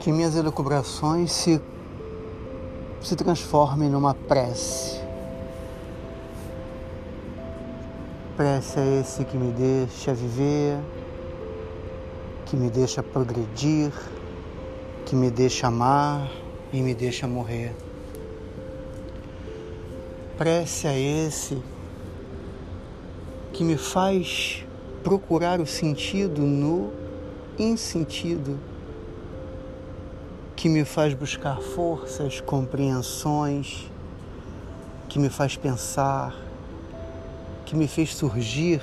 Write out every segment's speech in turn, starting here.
Que minhas elucubrações se, se transformem numa prece. Prece é esse que me deixa viver, que me deixa progredir, que me deixa amar e me deixa morrer. Prece é esse que me faz procurar o sentido no insentido, que me faz buscar forças, compreensões, que me faz pensar, que me fez surgir,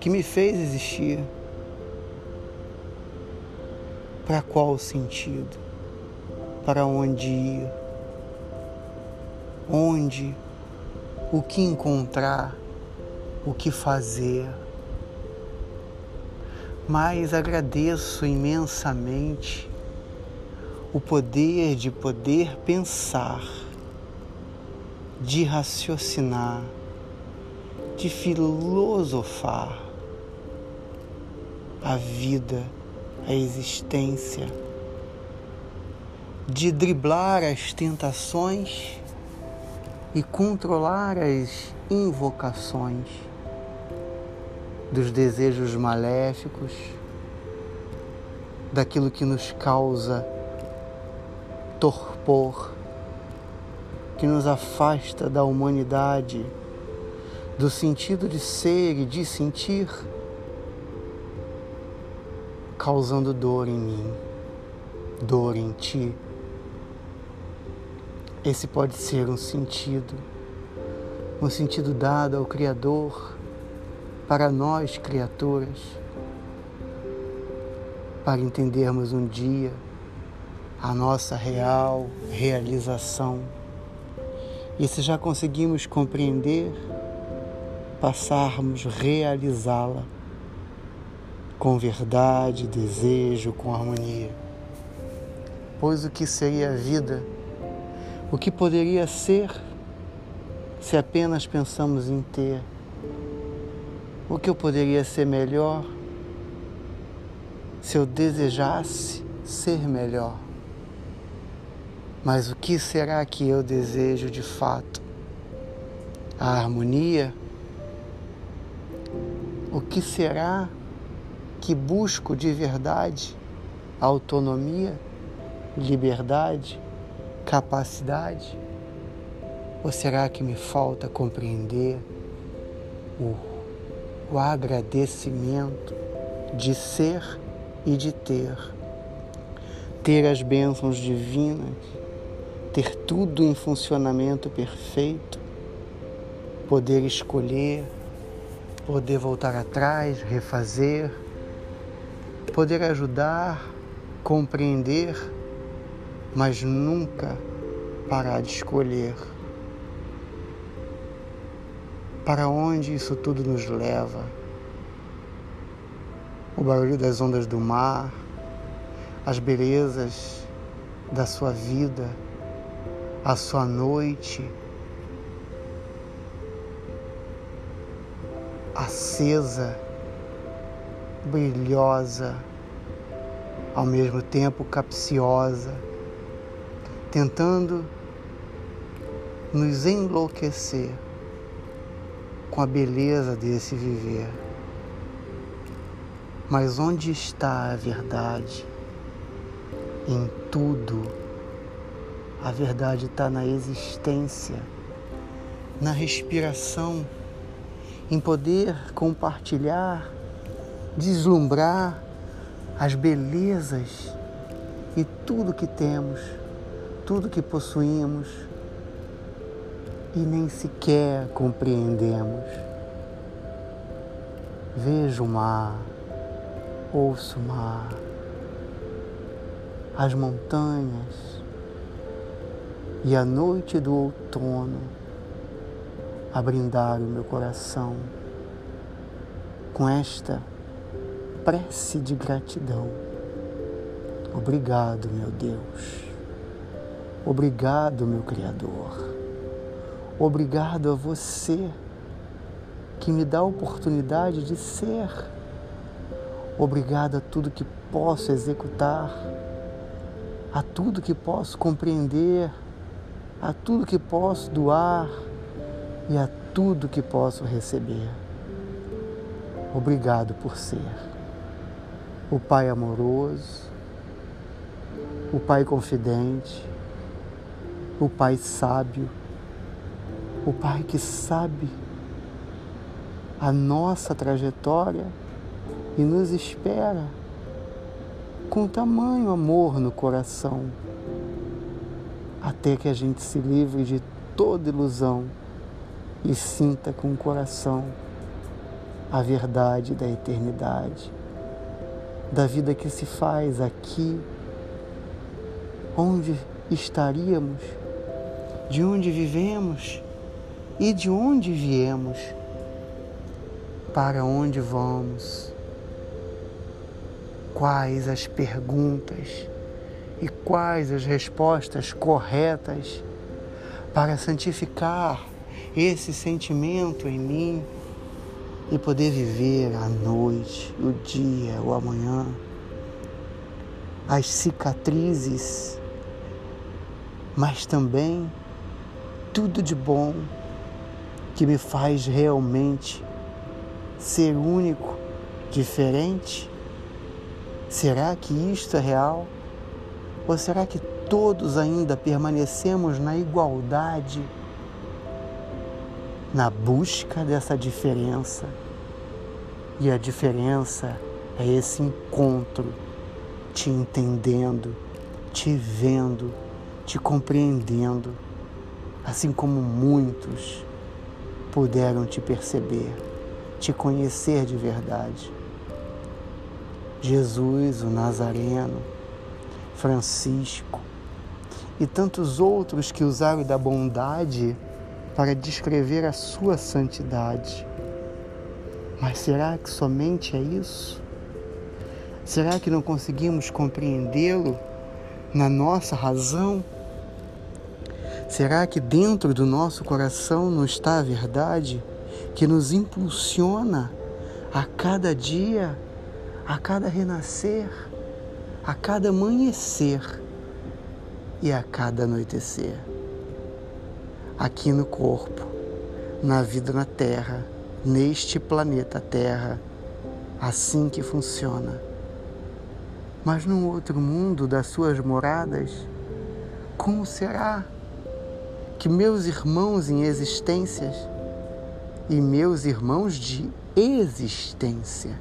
que me fez existir. Para qual sentido? Para onde ir? Onde? O que encontrar? O que fazer? Mas agradeço imensamente o poder de poder pensar, de raciocinar, de filosofar a vida a existência, de driblar as tentações e controlar as invocações dos desejos maléficos, daquilo que nos causa torpor, que nos afasta da humanidade, do sentido de ser e de sentir causando dor em mim, dor em ti. Esse pode ser um sentido, um sentido dado ao Criador para nós, criaturas, para entendermos um dia a nossa real realização. E se já conseguimos compreender, passarmos realizá-la com verdade, desejo, com harmonia. Pois o que seria a vida? O que poderia ser se apenas pensamos em ter? O que eu poderia ser melhor se eu desejasse ser melhor? Mas o que será que eu desejo de fato? A harmonia? O que será que busco de verdade autonomia, liberdade, capacidade? Ou será que me falta compreender o, o agradecimento de ser e de ter? Ter as bênçãos divinas, ter tudo em funcionamento perfeito, poder escolher, poder voltar atrás, refazer poder ajudar, compreender, mas nunca parar de escolher. Para onde isso tudo nos leva? O barulho das ondas do mar, as belezas da sua vida, a sua noite, acesa brilhosa, ao mesmo tempo capciosa, tentando nos enlouquecer com a beleza desse viver. Mas onde está a verdade? Em tudo. A verdade está na existência, na respiração, em poder compartilhar deslumbrar as belezas e tudo que temos, tudo que possuímos e nem sequer compreendemos. Vejo o mar, ouço o mar, as montanhas e a noite do outono a brindar o meu coração com esta prece de gratidão. Obrigado, meu Deus. Obrigado, meu Criador. Obrigado a você que me dá a oportunidade de ser. Obrigado a tudo que posso executar, a tudo que posso compreender, a tudo que posso doar e a tudo que posso receber. Obrigado por ser o Pai amoroso, o Pai confidente, o Pai sábio, o Pai que sabe a nossa trajetória e nos espera com tamanho amor no coração, até que a gente se livre de toda ilusão e sinta com o coração a verdade da eternidade, da vida que se faz aqui, onde estaríamos, de onde vivemos e de onde viemos, para onde vamos, quais as perguntas e quais as respostas corretas para santificar esse sentimento em mim e poder viver a noite, o dia, o amanhã, as cicatrizes, mas também tudo de bom que me faz realmente ser único, diferente? Será que isto é real? Ou será que todos ainda permanecemos na igualdade? na busca dessa diferença. E a diferença é esse encontro, te entendendo, te vendo, te compreendendo, assim como muitos puderam te perceber, te conhecer de verdade. Jesus, o Nazareno, Francisco e tantos outros que usaram da bondade para descrever a sua santidade. Mas será que somente é isso? Será que não conseguimos compreendê-lo na nossa razão? Será que dentro do nosso coração não está a verdade que nos impulsiona a cada dia, a cada renascer, a cada amanhecer e a cada anoitecer? aqui no corpo, na vida na Terra, neste planeta Terra, assim que funciona. Mas num outro mundo das suas moradas, como será que meus irmãos em existências e meus irmãos de existência,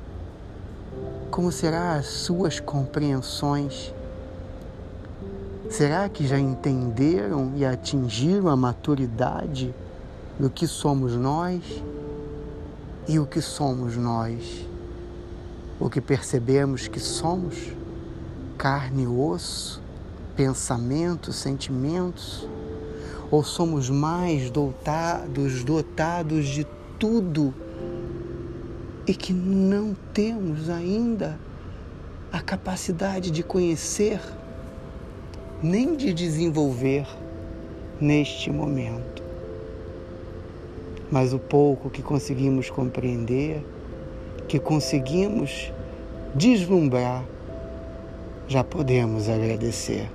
como será as suas compreensões Será que já entenderam e atingiram a maturidade do que somos nós e o que somos nós? O que percebemos que somos? Carne e osso, pensamentos, sentimentos? Ou somos mais dotados, dotados de tudo e que não temos ainda a capacidade de conhecer? nem de desenvolver neste momento. Mas o pouco que conseguimos compreender, que conseguimos deslumbrar, já podemos agradecer.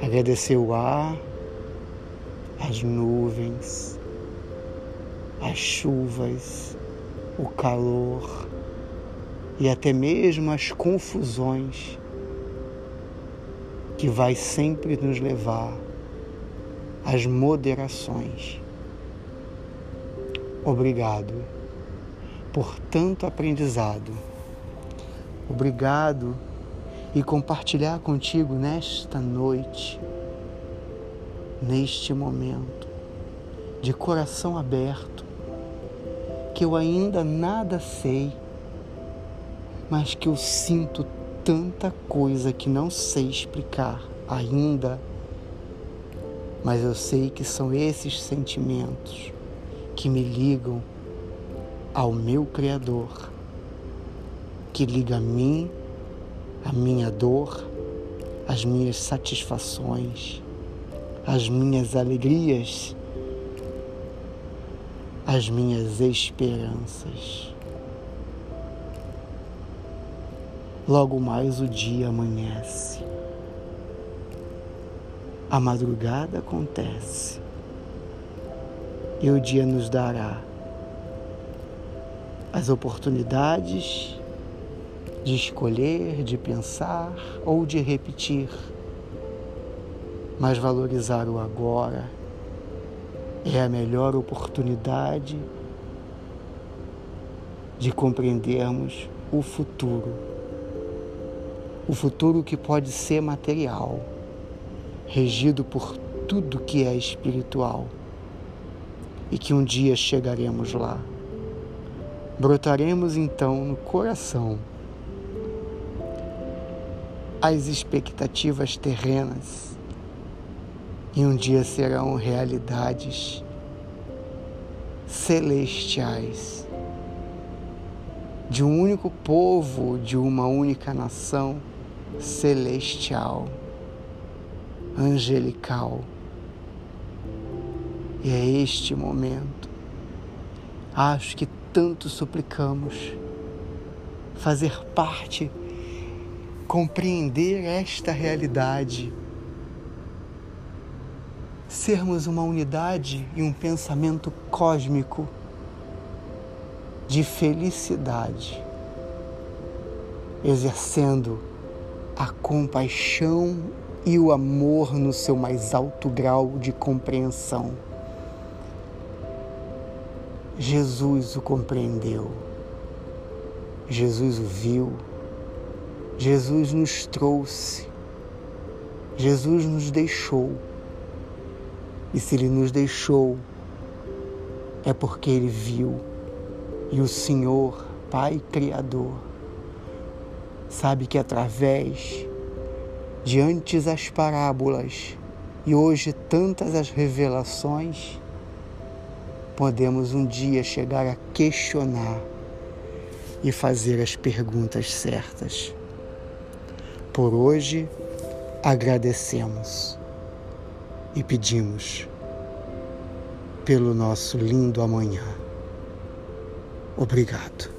Agradecer o ar, as nuvens, as chuvas, o calor e até mesmo as confusões que vai sempre nos levar às moderações. Obrigado por tanto aprendizado. Obrigado e compartilhar contigo nesta noite, neste momento, de coração aberto, que eu ainda nada sei, mas que eu sinto tanta coisa que não sei explicar ainda, mas eu sei que são esses sentimentos que me ligam ao meu Criador, que liga a mim, a minha dor, as minhas satisfações, as minhas alegrias. As minhas esperanças. Logo mais o dia amanhece, a madrugada acontece. E o dia nos dará as oportunidades de escolher, de pensar ou de repetir, mas valorizar o agora é a melhor oportunidade de compreendermos o futuro. O futuro que pode ser material, regido por tudo que é espiritual, e que um dia chegaremos lá. Brotaremos então no coração as expectativas terrenas e um dia serão realidades celestiais de um único povo, de uma única nação celestial, angelical. E é este momento, acho que tanto suplicamos, fazer parte, compreender esta realidade sermos uma unidade e um pensamento cósmico de felicidade, exercendo a compaixão e o amor no seu mais alto grau de compreensão. Jesus o compreendeu, Jesus o viu, Jesus nos trouxe, Jesus nos deixou e se ele nos deixou, é porque ele viu. E o Senhor, Pai Criador, sabe que através de antes as parábolas e hoje tantas as revelações, podemos um dia chegar a questionar e fazer as perguntas certas. Por hoje, agradecemos e pedimos pelo nosso lindo amanhã. Obrigado.